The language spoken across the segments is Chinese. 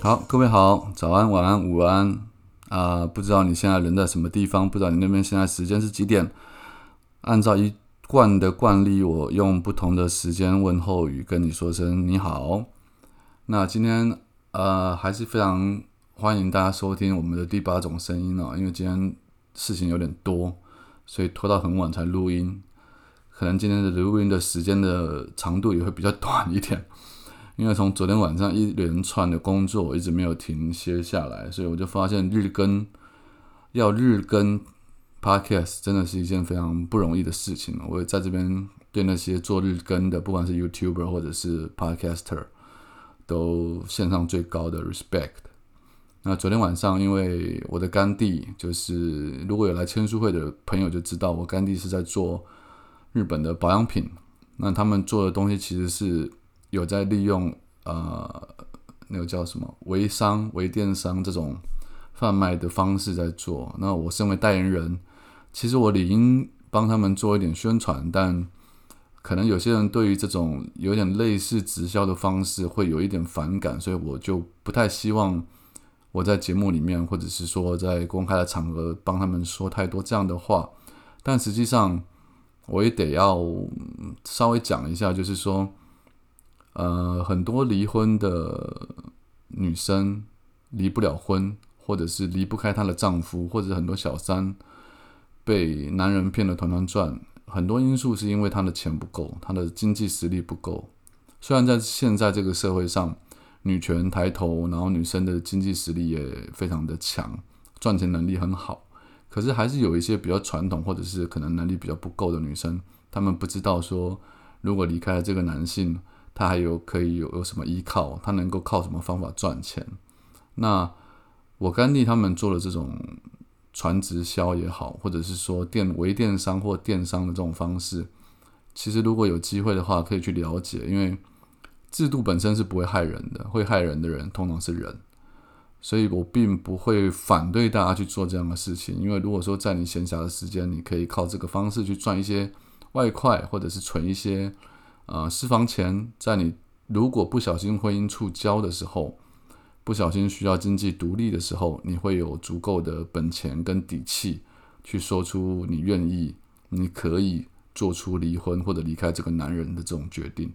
好，各位好，早安、晚安、午安啊！不知道你现在人在什么地方？不知道你那边现在时间是几点？按照一贯的惯例，我用不同的时间问候语跟你说声你好。那今天呃，还是非常欢迎大家收听我们的第八种声音哦，因为今天事情有点多，所以拖到很晚才录音，可能今天的录音的时间的长度也会比较短一点。因为从昨天晚上一连串的工作我一直没有停歇下来，所以我就发现日更要日更 podcast 真的是一件非常不容易的事情。我也在这边对那些做日更的，不管是 YouTuber 或者是 podcaster，都献上最高的 respect。那昨天晚上，因为我的干弟，就是如果有来签书会的朋友就知道，我干弟是在做日本的保养品。那他们做的东西其实是。有在利用呃那个叫什么微商、微电商这种贩卖的方式在做。那我身为代言人，其实我理应帮他们做一点宣传，但可能有些人对于这种有点类似直销的方式会有一点反感，所以我就不太希望我在节目里面或者是说在公开的场合帮他们说太多这样的话。但实际上我也得要稍微讲一下，就是说。呃，很多离婚的女生离不了婚，或者是离不开她的丈夫，或者很多小三被男人骗得团团转。很多因素是因为她的钱不够，她的经济实力不够。虽然在现在这个社会上，女权抬头，然后女生的经济实力也非常的强，赚钱能力很好，可是还是有一些比较传统，或者是可能能力比较不够的女生，她们不知道说，如果离开了这个男性。他还有可以有有什么依靠？他能够靠什么方法赚钱？那我干弟他们做的这种传直销也好，或者是说电微电商或电商的这种方式，其实如果有机会的话，可以去了解。因为制度本身是不会害人的，会害人的人通常是人，所以我并不会反对大家去做这样的事情。因为如果说在你闲暇的时间，你可以靠这个方式去赚一些外快，或者是存一些。呃，私房钱在你如果不小心婚姻触礁的时候，不小心需要经济独立的时候，你会有足够的本钱跟底气去说出你愿意，你可以做出离婚或者离开这个男人的这种决定。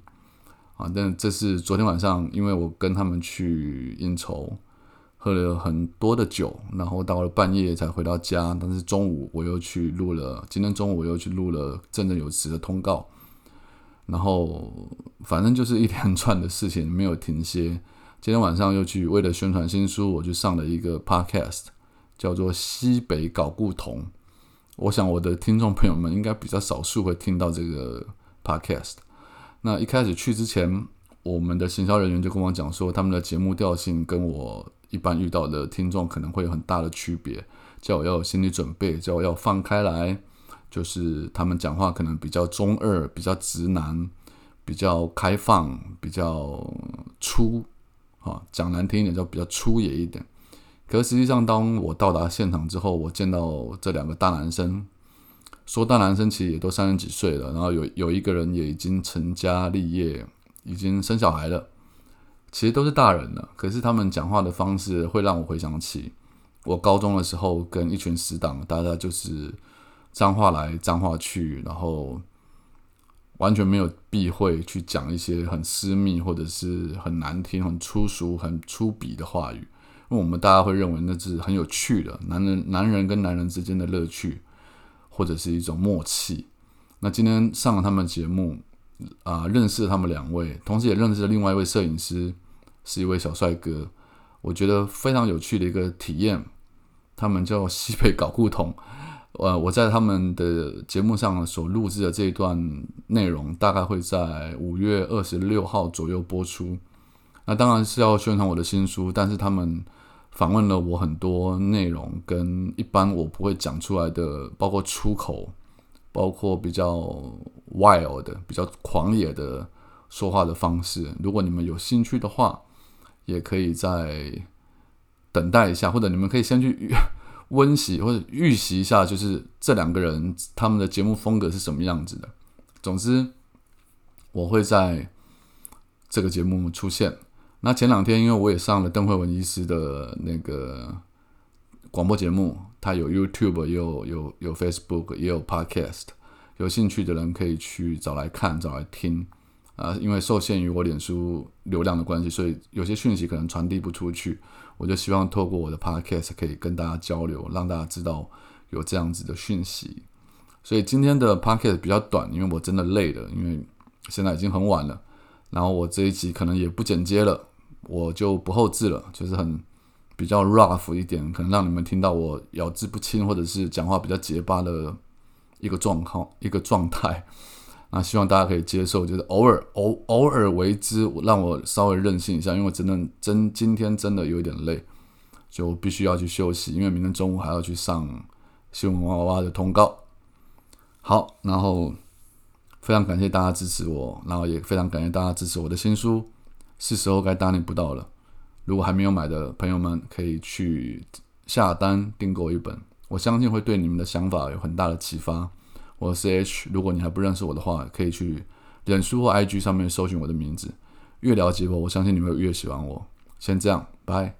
啊，但这是昨天晚上，因为我跟他们去应酬，喝了很多的酒，然后到了半夜才回到家。但是中午我又去录了，今天中午我又去录了振振有词的通告。然后，反正就是一连串的事情没有停歇。今天晚上又去为了宣传新书，我去上了一个 podcast，叫做《西北搞故同》。我想我的听众朋友们应该比较少数会听到这个 podcast。那一开始去之前，我们的行销人员就跟我讲说，他们的节目调性跟我一般遇到的听众可能会有很大的区别，叫我要有心理准备，叫我要放开来。就是他们讲话可能比较中二，比较直男，比较开放，比较粗，啊，讲难听一点叫比较粗野一点。可实际上，当我到达现场之后，我见到这两个大男生，说大男生其实也都三十几岁了，然后有有一个人也已经成家立业，已经生小孩了，其实都是大人了。可是他们讲话的方式会让我回想起我高中的时候，跟一群死党，大家就是。脏话来脏话去，然后完全没有避讳去讲一些很私密或者是很难听、很粗俗、很粗鄙的话语，因为我们大家会认为那是很有趣的，男人男人跟男人之间的乐趣，或者是一种默契。那今天上了他们节目啊，认识了他们两位，同时也认识了另外一位摄影师，是一位小帅哥，我觉得非常有趣的一个体验。他们叫西北搞故同。呃，我在他们的节目上所录制的这一段内容，大概会在五月二十六号左右播出。那当然是要宣传我的新书，但是他们访问了我很多内容，跟一般我不会讲出来的，包括出口，包括比较 wild 的、比较狂野的说话的方式。如果你们有兴趣的话，也可以再等待一下，或者你们可以先去温习或者预习一下，就是这两个人他们的节目风格是什么样子的。总之，我会在这个节目出现。那前两天，因为我也上了邓慧文医师的那个广播节目，他有 YouTube，也有有有 Facebook，也有 Podcast，有兴趣的人可以去找来看，找来听。啊，因为受限于我脸书流量的关系，所以有些讯息可能传递不出去。我就希望透过我的 Podcast 可以跟大家交流，让大家知道有这样子的讯息。所以今天的 Podcast 比较短，因为我真的累了，因为现在已经很晚了。然后我这一集可能也不剪接了。我就不后置了，就是很比较 rough 一点，可能让你们听到我咬字不清，或者是讲话比较结巴的一个状况、一个状态。那希望大家可以接受，就是偶尔偶偶尔为之，让我稍微任性一下，因为真的真今天真的有点累，就必须要去休息，因为明天中午还要去上新闻娃娃的通告。好，然后非常感谢大家支持我，然后也非常感谢大家支持我的新书。是时候该答应不到了。如果还没有买的朋友们，可以去下单订购一本，我相信会对你们的想法有很大的启发。我是 H，如果你还不认识我的话，可以去脸书或 IG 上面搜寻我的名字。越了解我，我相信你会越喜欢我。先这样，拜。